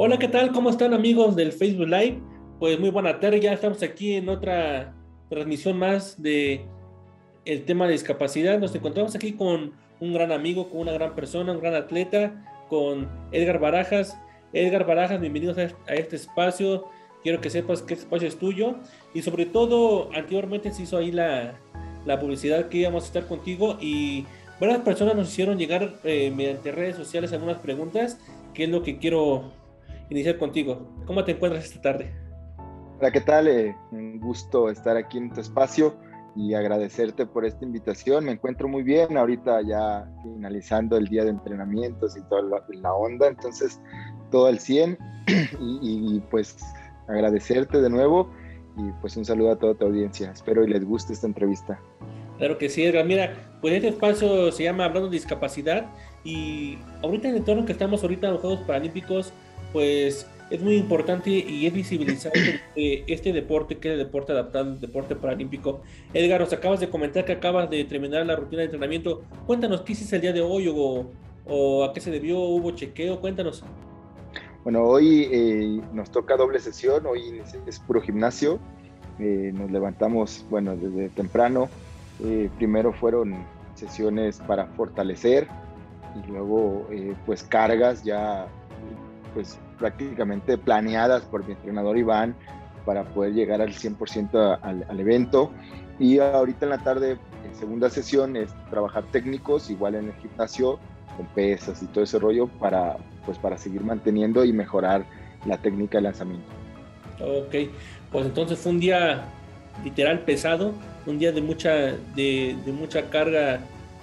Hola, ¿qué tal? ¿Cómo están amigos del Facebook Live? Pues muy buena tarde, ya estamos aquí en otra transmisión más de el tema de discapacidad. Nos encontramos aquí con un gran amigo, con una gran persona, un gran atleta, con Edgar Barajas. Edgar Barajas, bienvenidos a este espacio. Quiero que sepas que este espacio es tuyo y sobre todo anteriormente se hizo ahí la, la publicidad que íbamos a estar contigo y varias personas nos hicieron llegar eh, mediante redes sociales algunas preguntas, que es lo que quiero iniciar contigo. ¿Cómo te encuentras esta tarde? Hola, ¿qué tal? Eh, un gusto estar aquí en tu espacio y agradecerte por esta invitación. Me encuentro muy bien, ahorita ya finalizando el día de entrenamientos y toda la, onda, entonces todo al 100 y, y, pues agradecerte de nuevo y pues un saludo a toda tu audiencia. Espero y les guste esta entrevista. Claro que sí, Edgar. Mira, pues este espacio se llama Hablando de Discapacidad y ahorita en el entorno que estamos ahorita en los Juegos Paralímpicos, pues es muy importante y es visibilizar este deporte, que es el deporte adaptado, el deporte paralímpico. Edgar, nos acabas de comentar que acabas de terminar la rutina de entrenamiento. Cuéntanos qué hiciste el día de hoy o, a qué se debió, hubo chequeo, cuéntanos. Bueno, hoy eh, nos toca doble sesión, hoy es puro gimnasio. Eh, nos levantamos, bueno, desde temprano, eh, primero fueron sesiones para fortalecer y luego pues cargas ya pues prácticamente planeadas por mi entrenador Iván para poder llegar al 100% al, evento. Y ahorita en la tarde, en segunda sesión, es trabajar técnicos, igual en el gimnasio, con pesas y todo ese rollo, para, pues, para seguir manteniendo y mejorar la técnica de lanzamiento. Ok, pues entonces fue un día literal pesado, un día de mucha, de, mucha carga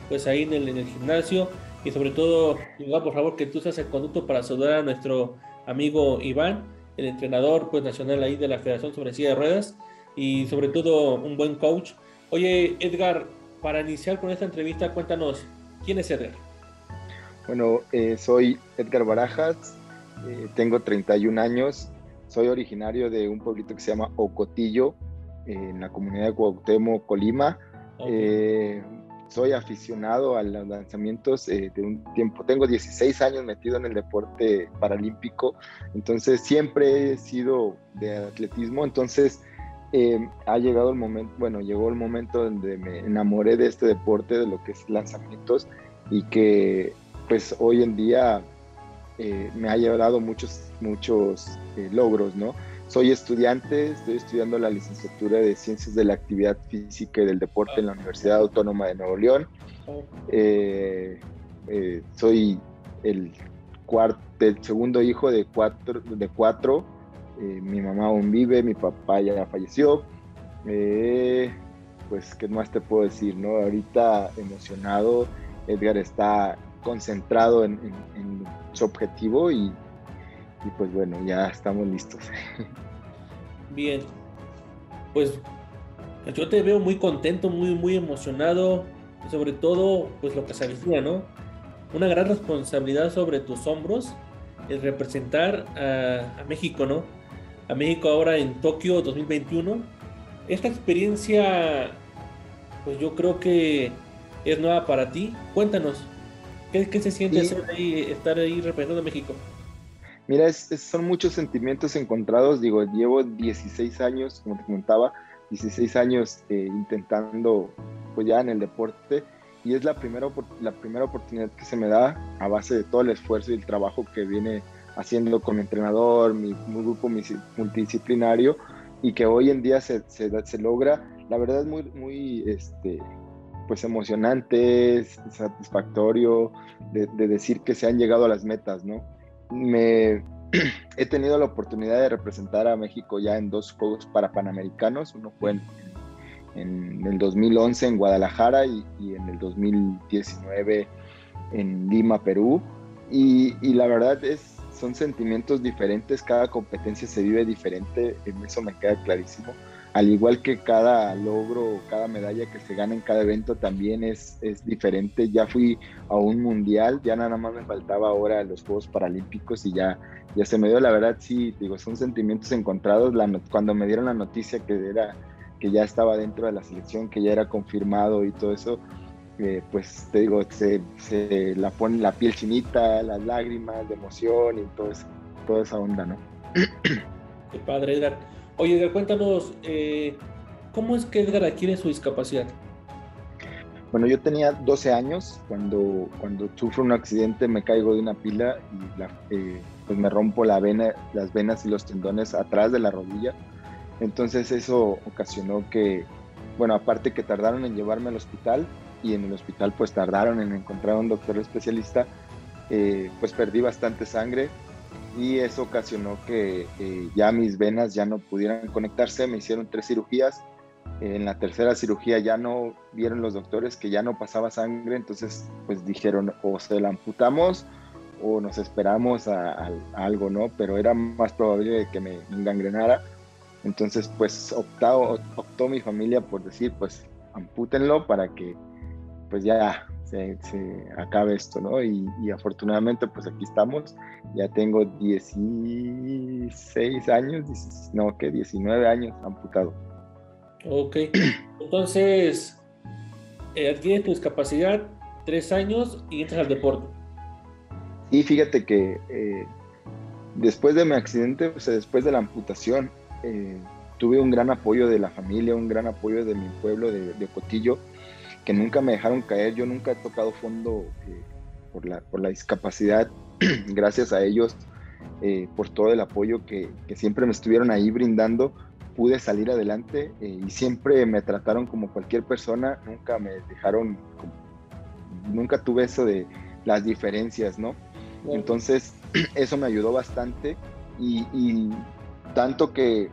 pues ahí en el, gimnasio y sobre todo, Por favor, que tú seas el conducto para saludar a nuestro amigo Iván, el entrenador pues nacional ahí de la Federación sobre Silla de Ruedas y sobre todo un buen coach. Oye, Edgar, para iniciar con esta entrevista, cuéntanos, ¿quién es Edgar? Bueno, eh, soy Edgar Barajas, eh, tengo 31 años, soy originario de un pueblito que se llama Ocotillo, en la comunidad de Cuauhtémoc, Colima. Eh, soy aficionado a los lanzamientos eh, de un tiempo. Tengo 16 años metido en el deporte paralímpico, entonces siempre he sido de atletismo. Entonces eh, ha llegado el momento, bueno, llegó el momento donde me enamoré de este deporte, de lo que es lanzamientos y que pues hoy en día me ha llevado muchos, muchos logros, ¿no? Soy estudiante, estoy estudiando la licenciatura de Ciencias de la Actividad Física y del Deporte en la Universidad Autónoma de Nuevo León. Eh, eh, soy el, cuarto, el segundo hijo de cuatro. De cuatro. Eh, mi mamá aún vive, mi papá ya falleció. pues, ¿qué más te puedo decir? No? Ahorita emocionado, Edgar está concentrado en su objetivo y y pues bueno, ya estamos listos. Bien, pues yo te veo muy contento, muy, muy emocionado, sobre todo, pues lo que se avecina, ¿no? Una gran responsabilidad sobre tus hombros, el representar a, a México, ¿no? A México ahora en Tokio 2021. Esta experiencia, pues yo creo que es nueva para ti. Cuéntanos, ¿qué, qué se siente ahí, estar ahí representando a México? Mira, son muchos sentimientos encontrados. Digo, llevo 16 años, como te comentaba, 16 años eh, intentando, pues ya en el deporte, y es la primera, la primera oportunidad que se me da a base de todo el esfuerzo y el trabajo que viene haciendo con mi entrenador, mi, grupo multidisciplinario, y que hoy en día se, se, logra. La verdad es muy, muy este, pues emocionante, satisfactorio de, de decir que se han llegado a las metas, ¿no? me he tenido la oportunidad de representar a México ya en dos Juegos para Panamericanos. Uno fue en, el 2011 en Guadalajara y, en el 2019 en Lima, Perú. Y, y, la verdad es, son sentimientos diferentes, cada competencia se vive diferente, en eso me queda clarísimo al igual que cada logro, cada medalla que se gana en cada evento también es, es diferente. Ya fui a un mundial, ya nada más me faltaba ahora los Juegos Paralímpicos y ya, ya se me dio, la verdad sí, digo, son sentimientos encontrados. cuando me dieron la noticia que, era, que ya estaba dentro de la selección, que ya era confirmado y todo eso, eh, pues te digo, se, se, la pone la piel chinita, las lágrimas de emoción y todo eso. toda esa onda, ¿no? Qué padre, Edgar. Oye, cuéntanos, eh, ¿cómo es que Edgar adquiere su discapacidad? Bueno, yo tenía 12 años cuando, cuando sufro un accidente, me caigo de una pila y eh, pues me rompo la vena, las venas y los tendones atrás de la rodilla. Entonces eso ocasionó que, bueno, aparte que tardaron en llevarme al hospital y en el hospital pues tardaron en encontrar a un doctor especialista, eh, pues perdí bastante sangre y eso ocasionó que eh, ya mis venas ya no pudieran conectarse, me hicieron tres cirugías en la tercera cirugía ya no vieron los doctores que ya no pasaba sangre, entonces pues dijeron o se la amputamos o nos esperamos a, algo, ¿no? Pero era más probable que me engangrenara. Entonces pues optó, optó mi familia por decir pues ampútenlo para que pues ya se, acabe esto, ¿no? Y, y, afortunadamente pues aquí estamos, ya tengo 16 años, no, que 19 años amputado. Ok, entonces eh, adquieres tu discapacidad, tres años y entras al deporte. Y fíjate que eh, después de mi accidente, o sea, después de la amputación, eh, tuve un gran apoyo de la familia, un gran apoyo de mi pueblo de, Cotillo, que nunca me dejaron caer. Yo nunca he tocado fondo por, la, por la discapacidad, gracias a ellos, por todo el apoyo que, que siempre me estuvieron ahí brindando pude salir adelante eh, y siempre me trataron como cualquier persona, nunca me dejaron, nunca tuve eso de las diferencias, ¿no? Entonces, eso me ayudó bastante y, tanto que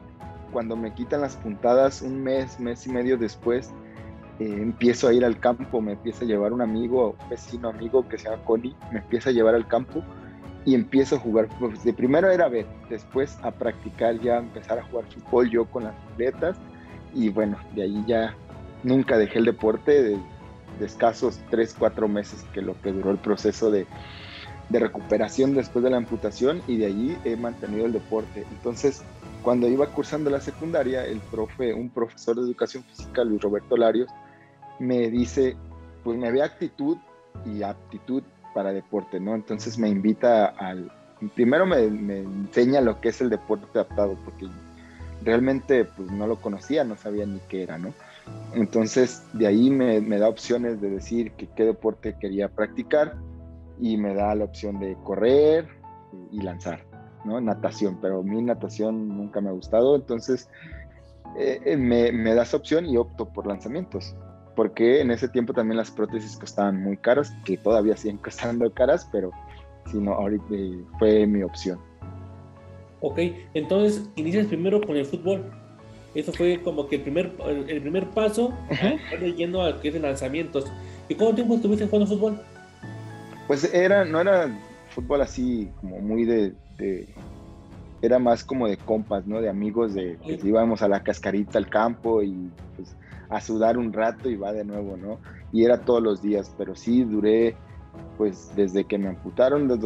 cuando me quitan las puntadas un mes, mes y medio después, eh, empiezo a ir al campo, me empieza a llevar un amigo, un vecino amigo que se llama Connie, me empieza a llevar al campo y empiezo a jugar. Pues de primero era ver, después a practicar ya, empezar a jugar fútbol yo con las atletas y bueno, de ahí ya nunca dejé el deporte de, escasos 3, 4 meses que lo que duró el proceso de, de, recuperación después de la amputación y de ahí he mantenido el deporte. Entonces, cuando iba cursando la secundaria, el profe, un profesor de educación física, Luis Roberto Larios, me dice, pues me ve actitud y aptitud para deporte, ¿no? Entonces me invita al, primero me, enseña lo que es el deporte adaptado, porque realmente pues no lo conocía, no sabía ni qué era, ¿no? Entonces de ahí me, da opciones de decir que qué deporte quería practicar y me da la opción de correr y, lanzar, ¿no? Natación, pero mi natación nunca me ha gustado, entonces eh, eh, me, me da esa opción y opto por lanzamientos porque en ese tiempo también las prótesis costaban muy caras, que todavía siguen costando caras, pero si no, ahorita fue mi opción. Ok, entonces inicias primero con el fútbol. Eso fue como que el primer, el primer paso, yendo a que es de lanzamientos. ¿Y cuánto tiempo estuviste jugando fútbol? Pues era, no era fútbol así como muy de, era más como de compas, ¿no? De amigos, de que íbamos a la cascarita al campo y pues a sudar un rato y va de nuevo, ¿no? Y era todos los días, pero sí duré, pues desde que me amputaron desde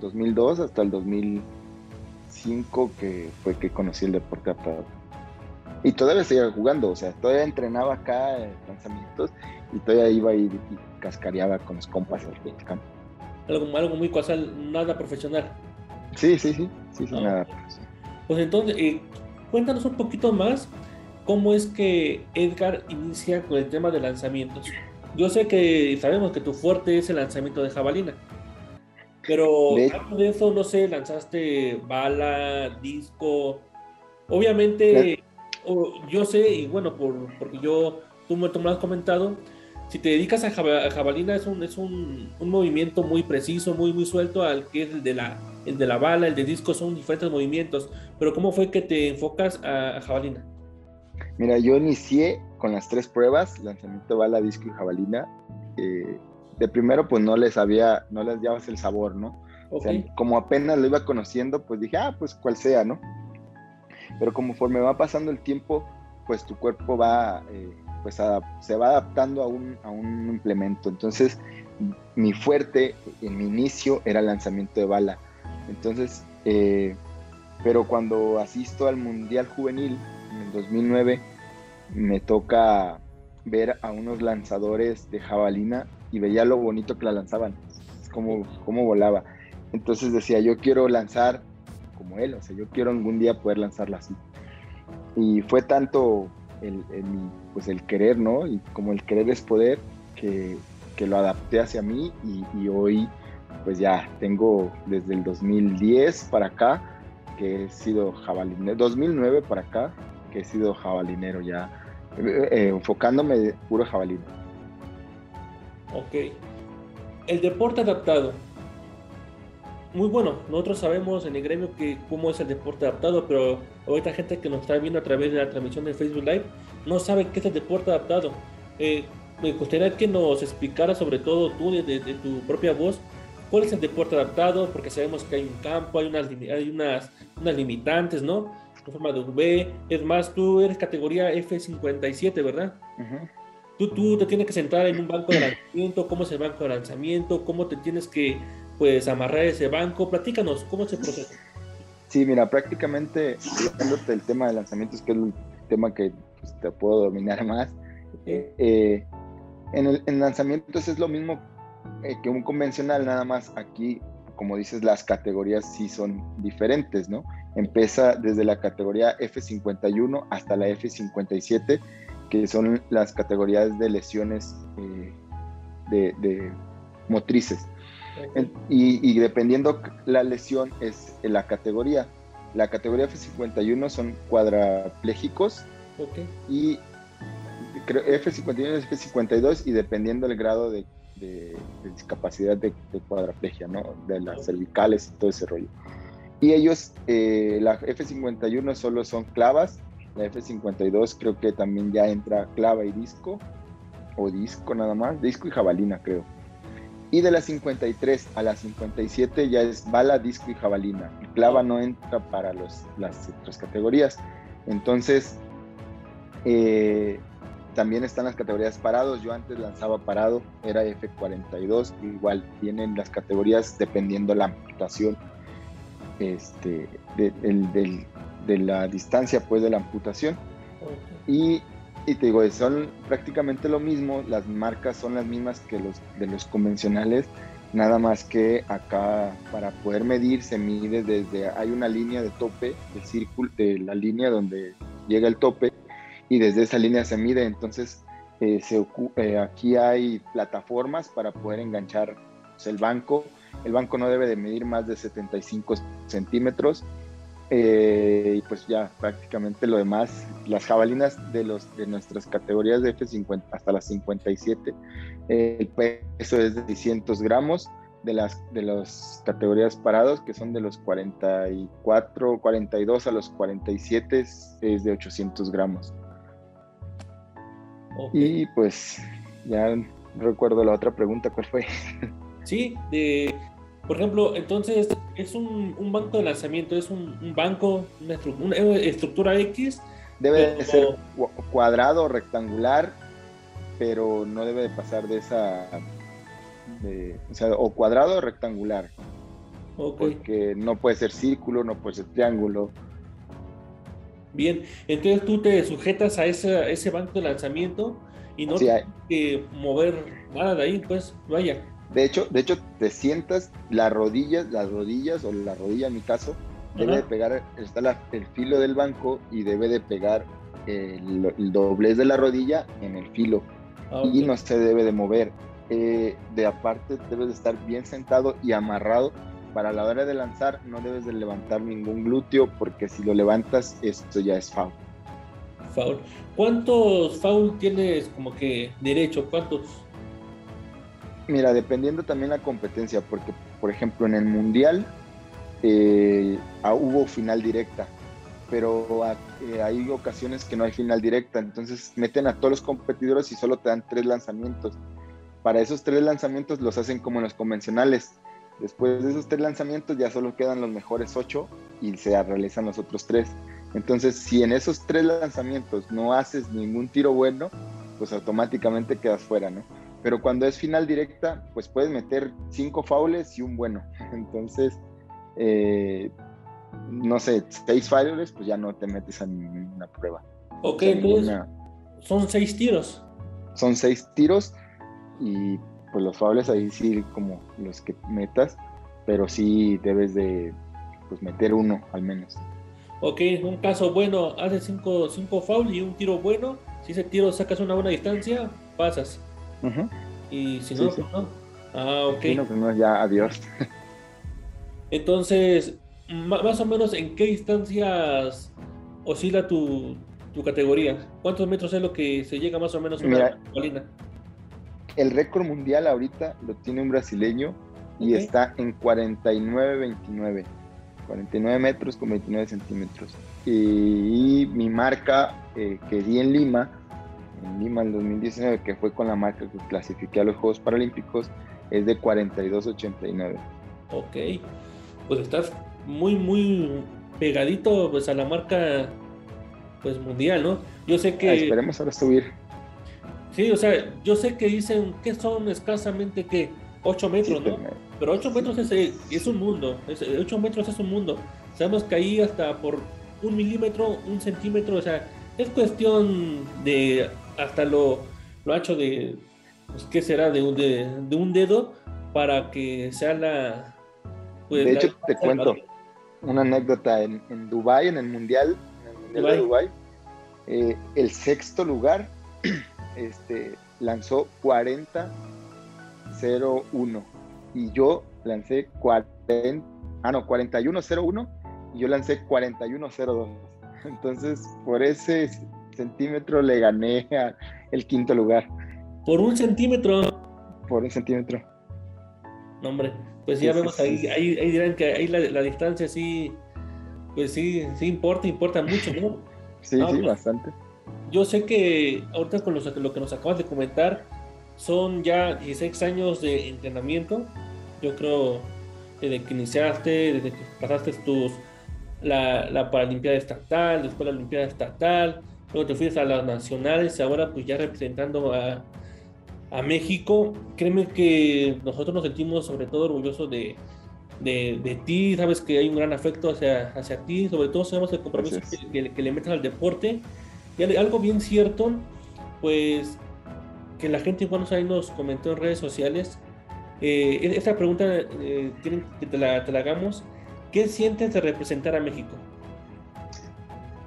2002, hasta el 2005 que fue que conocí el deporte adaptado. Y todavía seguía jugando, o sea, todavía entrenaba acá en lanzamientos y todavía iba y, y cascareaba con los compas del campo. Algo, algo muy casual, nada profesional. Sí, sí, sí, sí, sí nada. Pues entonces, eh, cuéntanos un poquito más cómo es que Edgar inicia con el tema de lanzamientos. Yo sé que sabemos que tu fuerte es el lanzamiento de jabalina, pero de, de eso, no sé, lanzaste bala, disco. Obviamente, yo sé, y bueno, por, porque yo, tú me, lo has comentado, si te dedicas a jabalina es un, es un, un, movimiento muy preciso, muy, muy suelto al que es el de, la, el de la bala, el de disco, son diferentes movimientos. Pero ¿cómo fue que te enfocas a jabalina? Mira, yo inicié con las tres pruebas, lanzamiento, bala, disco y jabalina. Eh, de primero, pues no les había, no les llevas el sabor, ¿no? O sea, como apenas lo iba conociendo, pues dije, ah, pues cual sea, ¿no? Pero conforme va pasando el tiempo, pues tu cuerpo va, eh, pues se va adaptando a un, a un implemento. Entonces, mi fuerte en mi inicio era el lanzamiento de bala. Entonces, eh, pero cuando asisto al Mundial Juvenil, en el 2009 me toca ver a unos lanzadores de jabalina y veía lo bonito que la lanzaban, cómo, cómo volaba. Entonces decía, yo quiero lanzar como él, o sea, yo quiero algún día poder lanzarla así. Y fue tanto el, pues el querer, ¿no? Y como el querer es poder, que, que lo adapté hacia mí y, hoy pues ya tengo desde el 2010 para acá que he sido jabalinero, 2009 para acá que he sido jabalinero ya, eh, eh, enfocándome puro jabalino. Ok. El deporte adaptado. Muy bueno, nosotros sabemos en el gremio que cómo es el deporte adaptado, pero ahorita gente que nos está viendo a través de la transmisión de Facebook Live no sabe qué es el deporte adaptado. Eh, me gustaría que nos explicara sobre todo tú, de, tu propia voz, cuál es el deporte adaptado, porque sabemos que hay un campo, hay unas, hay unas, unas limitantes, ¿no? En forma de V. Es más, tú eres categoría F57, ¿verdad? tú, tú te tienes que sentar en un banco de lanzamiento, cómo es el banco de lanzamiento, cómo te tienes que pues amarrar ese banco. Platícanos, ¿cómo es el proceso? Sí, mira, prácticamente, hablándote del tema de lanzamientos, que es el tema que pues, te puedo dominar más, eh, en, el, en lanzamientos es lo mismo eh, que un convencional, nada más aquí, como dices, las categorías sí son diferentes, ¿no? Empieza desde la categoría F51 hasta la F57, que son las categorías de lesiones eh, de, motrices. Y, y, dependiendo la lesión es la categoría. La categoría F51 son cuadraplégicos y F51 es F52 y dependiendo del grado de, discapacidad de, cuadraplegia, ¿no? De las cervicales y todo ese rollo. Y ellos, eh, la F51 solo son clavas, la F52 creo que también ya entra clava y disco, o disco nada más, disco y jabalina creo. Y de la 53 a la 57 ya es bala, disco y jabalina. Y clava no entra para los, las otras categorías. Entonces, eh, también están las categorías parados. Yo antes lanzaba parado, era F42. Igual tienen las categorías dependiendo la amputación este, de, la distancia pues, de la amputación. Y, y, te digo, son prácticamente lo mismo. Las marcas son las mismas que los de los convencionales. Nada más que acá para poder medir se mide desde, hay una línea de tope, el círculo, de la línea donde llega el tope, y desde esa línea se mide. Entonces, eh, se, eh, aquí hay plataformas para poder enganchar pues, el banco. El banco no debe de medir más de 75 centímetros. Eh, y pues ya prácticamente lo demás, las jabalinas de, los, de nuestras categorías de F50 hasta las 57, el peso es de 600 gramos, de las de las categorías parados, que son de los 44, 42 a los 47, es de 800 gramos. Y pues ya recuerdo la otra pregunta, ¿cuál fue? Sí, de, por ejemplo, entonces es un, banco de lanzamiento, es un, banco, una, estructura X. Debe de ser cuadrado, rectangular, pero no debe de pasar de esa, o sea, o cuadrado o rectangular. Porque no puede ser círculo, no puede ser triángulo. Bien, entonces tú te sujetas a ese, ese banco de lanzamiento y no tienes que mover nada de ahí, pues vaya. De hecho, de hecho, te sientas las rodillas, las rodillas o la rodilla en mi caso, debe de pegar, está el filo del banco y debe de pegar el, doblez de la rodilla en el filo ah, y no se debe de mover. Eh, de aparte, debes de estar bien sentado y amarrado para la hora de lanzar no debes de levantar ningún glúteo porque si lo levantas esto ya es foul. Foul. ¿Cuántos foul tienes como que derecho? ¿Cuántos? Mira, dependiendo también la competencia, porque por ejemplo en el mundial eh, ah, hubo final directa, pero ah, eh, hay ocasiones que no hay final directa, entonces meten a todos los competidores y solo te dan tres lanzamientos. Para esos tres lanzamientos los hacen como en los convencionales, Después de esos tres lanzamientos ya solo quedan los mejores ocho y se realizan los otros tres. Entonces, si en esos tres lanzamientos no haces ningún tiro bueno, pues automáticamente quedas fuera, ¿no? Pero cuando es final directa, pues puedes meter cinco faules y un bueno. Entonces, eh, no sé, seis faules, pues ya no te metes a ninguna prueba. Ok, entonces son seis tiros. Son seis tiros y pues los fables ahí sí como los que metas, pero sí debes de pues, meter uno al menos. Ok, un caso bueno, haces cinco, cinco foul y un tiro bueno. Si ese tiro sacas una buena distancia, pasas. Y si no, pues no. Ah, ok. Si no, pues no, ya adiós. Entonces, más o menos, ¿en qué distancias oscila tu, tu categoría? ¿Cuántos metros es lo que se llega más o menos a una colina? El récord mundial ahorita lo tiene un brasileño y está en 49-29. 49 metros con 29 centímetros. Y, mi marca eh, que di en Lima, en Lima en 2019, que fue con la marca que clasifiqué a los Juegos Paralímpicos, es de 42.89. Ok, pues estás muy, muy pegadito pues, a la marca pues mundial, ¿no? Yo sé que... Ah, esperemos ahora subir. Sí, o sea, yo sé que dicen que son escasamente que 8 metros, ¿no? Pero 8 metros es, es un mundo, 8 metros es un mundo. Sabemos que ahí hasta por un milímetro, un centímetro, o sea, es cuestión de hasta lo, lo ancho de, pues, ¿qué será? De un, de, un dedo para que sea la... Pues, de hecho, te cuento una anécdota en, en Dubái, en el Mundial, en el Mundial de Dubái, eh, el sexto lugar este, lanzó 40 0-1 y yo lancé 40, ah, no, 41-01 y yo lancé 41-02. Entonces, por ese centímetro le gané el quinto lugar. ¿Por un centímetro? Por un centímetro. No, hombre, pues ya vemos ahí, ahí, dirán que ahí la, distancia sí, pues sí, sí importa, importa mucho, ¿no? Sí, sí, pues, bastante. Yo sé que ahorita con lo que nos acabas de comentar, son ya 16 años de entrenamiento. Yo creo desde que iniciaste, desde que pasaste tus la, la Paralimpiada Estatal, después la Olimpiada Estatal, luego te fuiste a las nacionales, ahora pues ya representando a, a México. Créeme que nosotros nos sentimos sobre todo orgullosos de, de, de, ti, sabes que hay un gran afecto hacia, hacia ti, sobre todo sabemos el compromiso que, que, le metes al deporte. Y algo bien cierto, pues que la gente igual nos, ahí nos comentó en redes sociales. Eh, e-, esta pregunta eh, quieren que te la, hagamos. ¿Qué sientes de representar a México?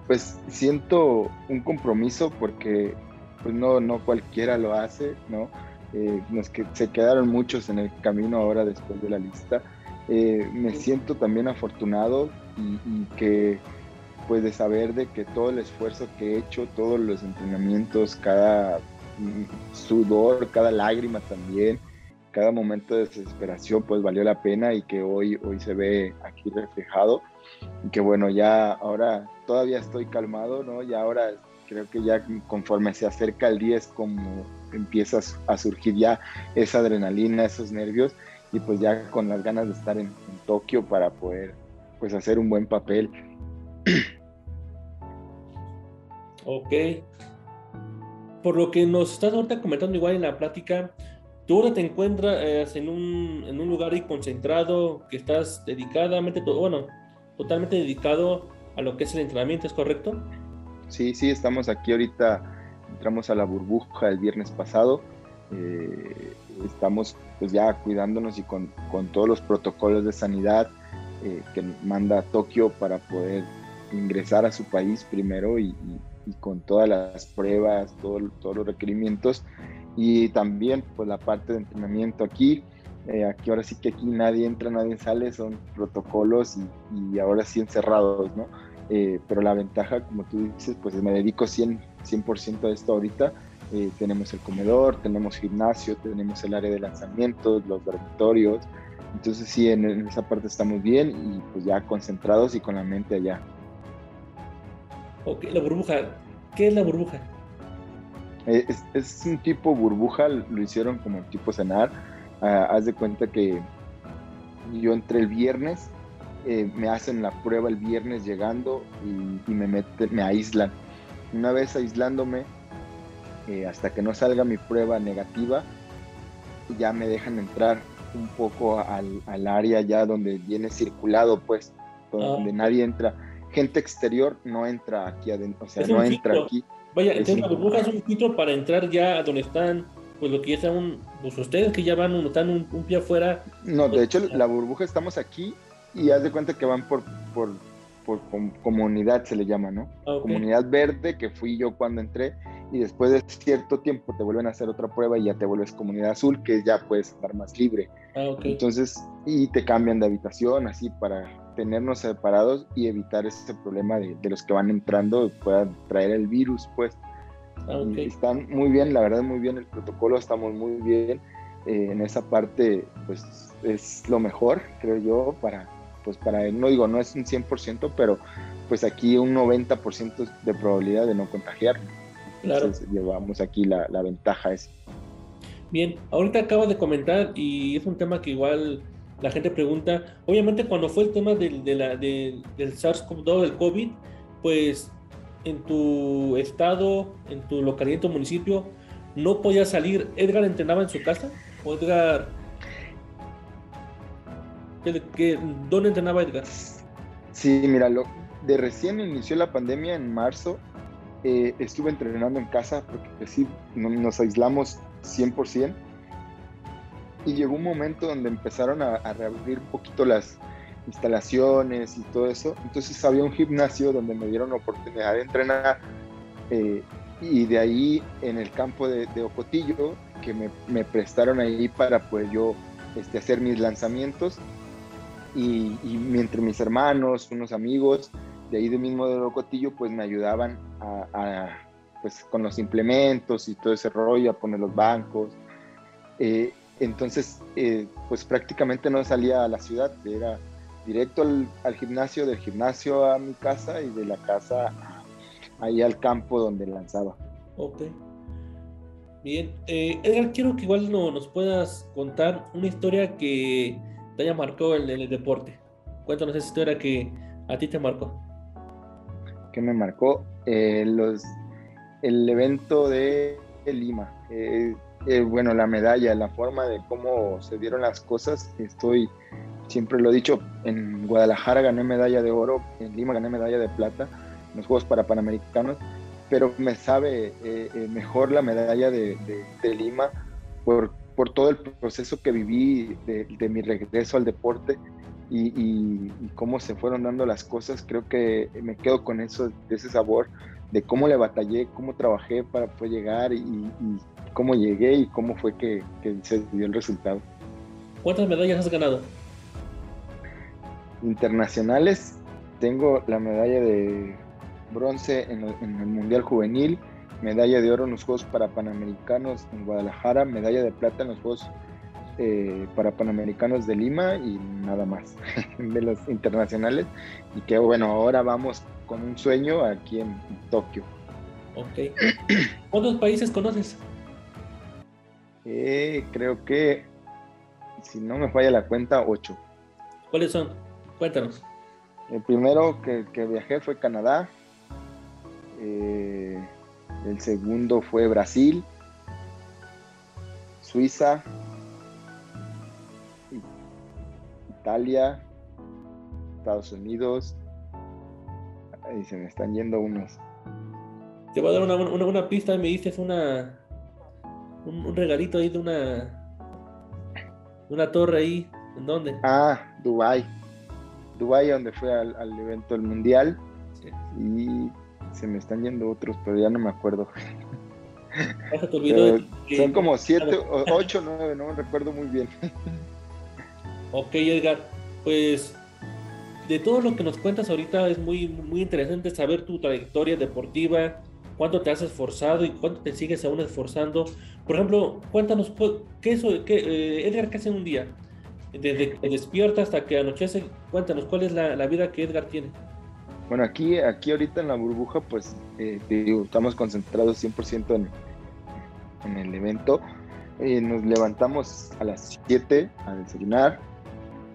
Pues siento un compromiso porque pues no, no cualquiera lo hace, ¿no? Eh, nos que, se quedaron muchos en el camino ahora después de la lista. Eh, me siento también afortunado y, y, que pues de saber de que todo el esfuerzo que he hecho, todos los entrenamientos, cada sudor, cada lágrima también, cada momento de desesperación, pues valió la pena y que hoy, hoy se ve aquí reflejado. Y que bueno, ya ahora todavía estoy calmado, ¿no? Y ahora creo que ya conforme se acerca el día es como empiezas a surgir ya esa adrenalina, esos nervios y pues ya con las ganas de estar en, en Tokio para poder pues hacer un buen papel. Ok, por lo que nos estás ahorita comentando igual en la plática, tú ahora te encuentras en, un, en, un, lugar ahí concentrado, que estás dedicadamente, bueno, totalmente dedicado a lo que es el entrenamiento, ¿es correcto? Sí, sí, estamos aquí ahorita, entramos a la burbuja el viernes pasado, eh, estamos pues ya cuidándonos y con, con todos los protocolos de sanidad eh, que manda Tokio para poder ingresar a su país primero y, y y con todas las pruebas, todo, todos los requerimientos y también pues la parte de entrenamiento aquí. Eh, aquí ahora sí que aquí nadie entra, nadie sale, son protocolos y, ahora sí encerrados, ¿no? Eh, pero la ventaja, como tú dices, pues me dedico 100%, 100 a esto ahorita. Eh, tenemos el comedor, tenemos gimnasio, tenemos el área de lanzamientos, los dormitorios. Entonces sí, en, en esa parte estamos bien y pues ya concentrados y con la mente allá. Ok, la burbuja. ¿Qué es la burbuja? Eh, es, un tipo burbuja, lo hicieron como tipo cenar. Ah, haz de cuenta que yo entré el viernes, eh, me hacen la prueba el viernes llegando y, me, meten, me aíslan. Una vez aislándome, eh, hasta que no salga mi prueba negativa, ya me dejan entrar un poco al, al área ya donde viene circulado, pues, donde ah. nadie entra gente exterior no entra aquí adentro, o sea, no entra aquí. Vaya, entonces la burbuja es un filtro para entrar ya a donde están pues lo que ya están, un, pues ustedes que ya van, están un, un pie afuera. No, de hecho la burbuja estamos aquí y haz de cuenta que van por, por, por comunidad, se le llama, ¿no? Ah, ok. Comunidad verde, que fui yo cuando entré, y después de cierto tiempo te vuelven a hacer otra prueba y ya te vuelves comunidad azul, que ya puedes estar más libre. Ah, ok. Entonces, y te cambian de habitación, así para tenernos separados y evitar ese problema de, de los que van entrando puedan traer el virus, pues. Ah, ok. Y Están muy bien, la verdad, muy bien el protocolo, estamos muy bien. eh, en esa parte, pues es lo mejor, creo yo, para, pues para, no digo, no es un 100%, pero pues aquí un 90% de probabilidad de no contagiar. Claro. Entonces llevamos aquí la, la ventaja esa. Bien, ahorita acabas de comentar y es un tema que igual la gente pregunta. Obviamente cuando fue el tema del, de la, de- del SARS-CoV-2, del COVID, pues en tu estado, en tu localidad, en tu municipio, no podía salir. ¿Edgar entrenaba en su casa? ¿O Edgar... ¿qué- qué- dónde entrenaba Edgar? Sí, mira, lo, de recién inició la pandemia en marzo, eh, estuve entrenando en casa porque sí, no- nos aislamos 100%. Y llegó un momento donde empezaron a, a reabrir un poquito las instalaciones y todo eso. Entonces había un gimnasio donde me dieron oportunidad de entrenar. eh, y de ahí en el campo de, de Ocotillo, que me, me prestaron ahí para pues yo este, hacer mis lanzamientos. Y, y mientras mis hermanos, unos amigos de ahí de mismo de Ocotillo, pues me ayudaban a, a, pues con los implementos y todo ese rollo, a poner los bancos. Eh, entonces, eh, pues prácticamente no salía a la ciudad, era directo al, al, gimnasio, del gimnasio a mi casa y de la casa ahí al campo donde lanzaba. Ok. Bien. Eh, Edgar, quiero que igual no, nos puedas contar una historia que te haya marcado en, en, el deporte. Cuéntanos esa historia que a ti te marcó. Que me marcó eh, los, el evento de Lima. Eh, eh, bueno, la medalla, la forma de cómo se dieron las cosas, estoy, siempre lo he dicho, en Guadalajara gané medalla de oro, en Lima gané medalla de plata, en los Juegos para Panamericanos, pero me sabe eh, eh, mejor la medalla de, Lima por, por, todo el proceso que viví de, de mi regreso al deporte y, cómo se fueron dando las cosas, creo que me quedo con eso, de ese sabor de cómo le batallé, cómo trabajé para poder llegar y cómo llegué y cómo fue que, que, se dio el resultado. ¿Cuántas medallas has ganado? Internacionales, tengo la medalla de bronce en, en, el Mundial Juvenil, medalla de oro en los Juegos para Panamericanos en Guadalajara, medalla de plata en los Juegos eh, para Panamericanos de Lima y nada más de los internacionales. Y que bueno, ahora vamos con un sueño aquí en, en Tokio. Ok. ¿Cuántos países conoces? Eh, creo que, si no me falla la cuenta, ocho. ¿Cuáles son? Cuéntanos. El primero que, que viajé fue Canadá. Eh, el segundo fue Brasil, Suiza, Italia, Estados Unidos. Ahí se me están yendo unos. Te voy a dar una, una, una pista. Me dices una, un, un, regalito ahí de una, una torre ahí. ¿En dónde? Ah, Dubai. Dubai, donde fue al, al evento del mundial. Sí. Y se me están yendo otros, pero ya no me acuerdo. Te olvidó que... Son como siete, ocho, nueve, no me recuerdo muy bien. Ok, Edgar, pues de todo lo que nos cuentas ahorita es muy, muy interesante saber tu trayectoria deportiva, cuánto te has esforzado y cuánto te sigues aún esforzando. Por ejemplo, cuéntanos, ¿qué es qué, eh, Edgar, qué hace un día? Desde que despierta hasta que anochece, cuéntanos, ¿cuál es la, la vida que Edgar tiene? Bueno, aquí, aquí ahorita en la burbuja, pues eh, digo, estamos concentrados 100% en, en el evento. Eh, nos levantamos a las 7 a desayunar.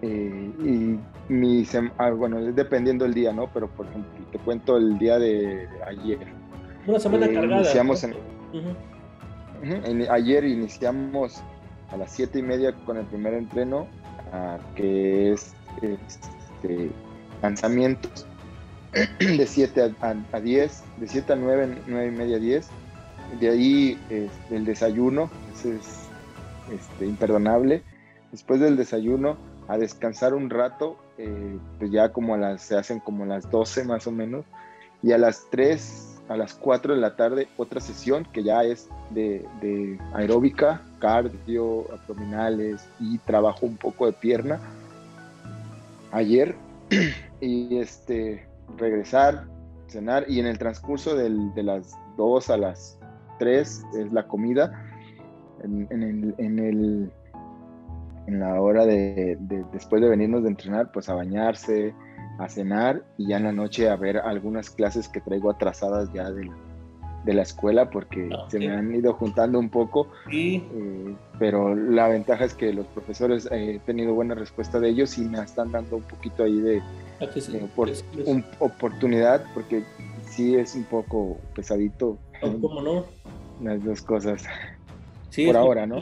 Eh, y mi ah, bueno, es dependiendo del día, ¿no? Pero por ejemplo, te cuento el día de ayer. Una semana cargada. Iniciamos en, uh -huh. Uh -huh, en, ayer iniciamos a las 7 y media con el primer entreno, uh, que es este, lanzamientos de 7 a, a, a, 10, de 7 a 9, 9 y media a 10. De ahí eh, el desayuno, es este, imperdonable. Después del desayuno, a descansar un rato, eh, pues ya como las, se hacen como las 12 más o menos, y a las 3, a las 4 de la tarde, otra sesión que ya es de, aeróbica, cardio, abdominales y trabajo un poco de pierna. Ayer, y este, regresar, cenar, y en el transcurso del, de las 2 a las 3 es la comida. En, el, en, la hora de, de, después de venirnos de entrenar, pues a bañarse, a cenar y ya en la noche a ver algunas clases que traigo atrasadas ya de, de la escuela porque Ah, se me han ido juntando un poco, Y eh, pero la ventaja es que los profesores eh, he tenido buena respuesta de ellos y me están dando un poquito ahí de a que se- eh, por- es- es- un- oportunidad porque sí es un poco pesadito no, ¿Cómo no? las dos cosas. Sí, Por ahora, ¿no?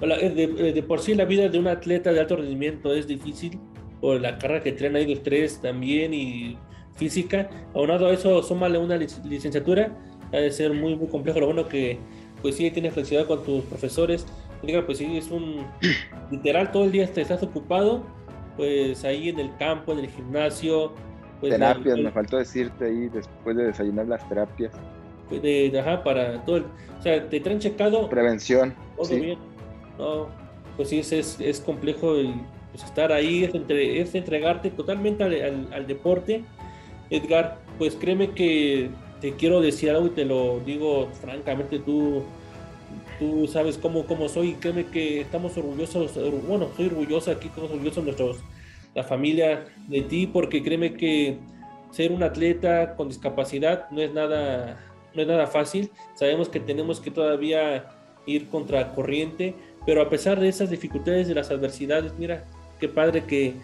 Eh, de, de por sí la vida de un atleta de alto rendimiento es difícil por la carga que traen ahí de estrés también y física. Aunado a eso, súmale una lic- licenciatura, ha de ser muy, muy complejo. Lo bueno que, pues sí, tienes flexibilidad con tus profesores. Diga, pues sí, es un literal todo el día te estás ocupado, pues ahí en el campo, en el gimnasio. Pues, terapias, me faltó decirte ahí después de desayunar las terapias. de, de- ajá, para todo el, o sea, te traen checado Prevención. todo sí. bien. No, pues sí, es, es, es complejo y, pues, estar ahí, es, entre, es entregarte totalmente al, al- deporte. Edgar, pues créeme que te quiero decir algo y te lo digo francamente, tú, tú sabes cómo, cómo soy, créeme que estamos orgullosos, or- bueno, soy orgulloso aquí, estamos orgullosos nuestros, la familia de ti, porque créeme que ser un atleta con discapacidad no es nada, no es nada fácil. Sabemos que tenemos que todavía ir contra corriente, pero a pesar de esas dificultades, de las adversidades, mira, qué padre que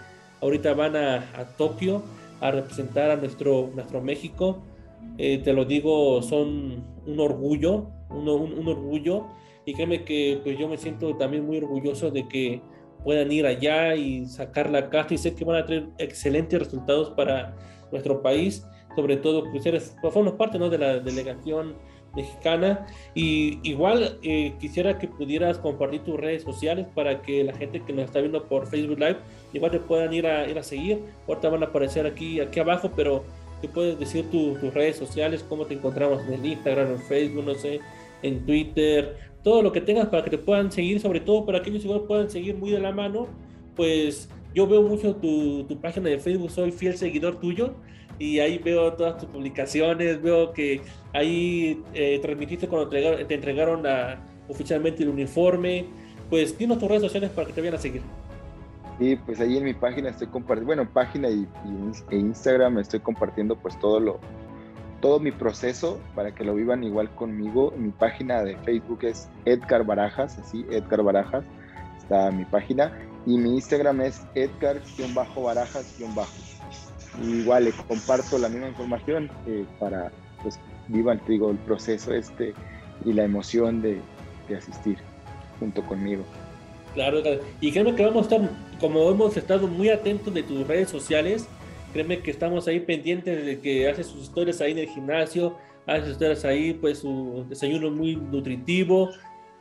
ahorita van a, a Tokio a representar a nuestro, nuestro México. Eh, te lo digo, son un orgullo, un, un- un orgullo, y créeme que pues yo me siento también muy orgulloso de que puedan ir allá y sacar la casta y sé que van a tener excelentes resultados para nuestro país, sobre todo pues eres, pues, formas parte ¿no? de la delegación mexicana. Y igual eh, quisiera que pudieras compartir tus redes sociales para que la gente que nos está viendo por Facebook Live igual te puedan ir a, ir a seguir, ahorita van a aparecer aquí, aquí abajo, pero te puedes decir tu- tus redes sociales, cómo te encontramos en el Instagram, en Facebook, no sé, en Twitter, todo lo que tengas para que te puedan seguir, sobre todo para que ellos igual puedan seguir muy de la mano, pues yo veo mucho tu, tu página de Facebook, soy fiel seguidor tuyo y ahí veo todas tus publicaciones, veo que ahí eh, transmitiste cuando te entregaron, oficialmente el uniforme, pues dinos tus redes sociales para que te vayan a seguir. Y pues ahí en mi página estoy compartiendo, bueno, página y, y- e Instagram estoy compartiendo pues todo lo, todo mi proceso para que lo vivan igual conmigo. Mi página de Facebook es Edgar Barajas, así, Edgar Barajas, está mi página. Y mi Instagram es Igual le comparto la misma información para pues vivan, te digo, el proceso este y la emoción de, de asistir junto conmigo. Claro, y créeme que vamos a estar, como hemos estado muy atentos de tus redes sociales, créeme que estamos ahí pendientes de que haces sus historias ahí en el gimnasio, haces historias ahí, pues su desayuno muy nutritivo.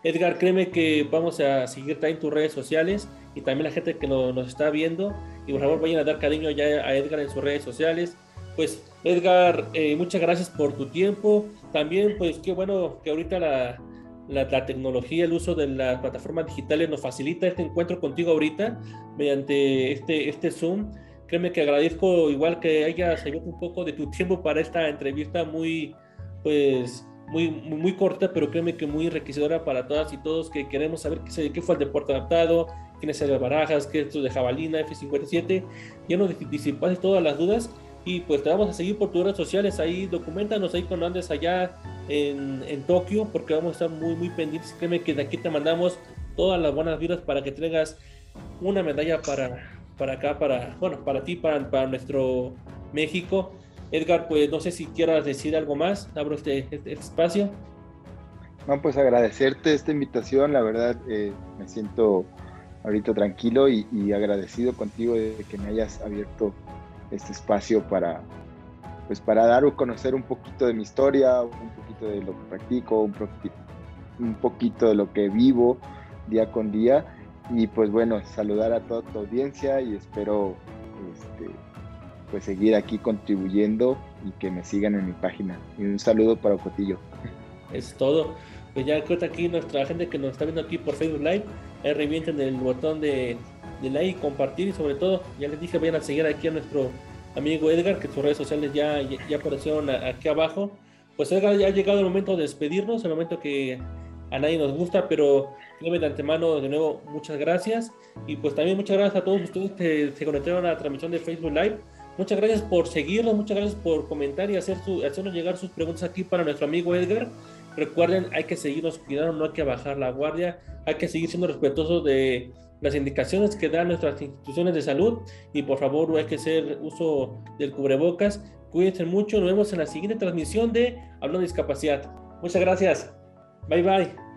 Edgar, créeme que vamos a seguirte ahí en tus redes sociales y también la gente que no- nos está viendo. Y por favor vayan a dar cariño ya a Edgar en sus redes sociales. Pues Edgar, eh, muchas gracias por tu tiempo. También pues qué bueno que ahorita la, la, tecnología, el uso de las plataformas digitales nos facilita este encuentro contigo ahorita mediante este, este Zoom. Créeme que agradezco igual que hayas salido un poco de tu tiempo para esta entrevista muy, pues, muy, muy, corta, pero créeme que muy enriquecedora para todas y todos que queremos saber qué, qué fue el deporte adaptado, quién es el Barajas, qué es esto de Jabalina, F57. Ya nos disipaste todas las dudas y pues te vamos a seguir por tus redes sociales ahí, documentanos ahí cuando andes allá en, en Tokio, porque vamos a estar muy, muy pendientes. Créeme que de aquí te mandamos todas las buenas vibras para que traigas una medalla para, para acá, para, bueno, para ti, para, para nuestro México. Edgar, pues no sé si quieras decir algo más, abro este, este, este espacio. No, pues agradecerte esta invitación, la verdad eh, me siento ahorita tranquilo y, agradecido contigo de que me hayas abierto este espacio para, pues para dar a conocer un poquito de mi historia, un poquito de lo que practico, un poquito de lo que vivo día con día. Y pues bueno, saludar a toda tu audiencia y espero este, pues seguir aquí contribuyendo y que me sigan en mi página. Y un saludo para Cotillo. Es todo. Pues ya cuenta aquí nuestra gente que nos está viendo aquí por Facebook Live. Ahí revienten el botón de, de like, compartir y sobre todo, ya les dije, vayan a seguir aquí a nuestro amigo Edgar, que sus redes sociales ya, ya, aparecieron aquí abajo. Pues Edgar, ya ha llegado el momento de despedirnos, el momento que a nadie nos gusta, pero créeme de antemano, de nuevo, muchas gracias. Y pues también muchas gracias a todos ustedes que se conectaron a la transmisión de Facebook Live. Muchas gracias por seguirnos, muchas gracias por comentar y hacer su, hacernos llegar sus preguntas aquí para nuestro amigo Edgar. Recuerden, hay que seguirnos cuidando, no hay que bajar la guardia, hay que seguir siendo respetuosos de las indicaciones que dan nuestras instituciones de salud y por favor hay que hacer uso del cubrebocas. Cuídense mucho, nos vemos en la siguiente transmisión de Hablando de Discapacidad. Muchas gracias. Bye bye.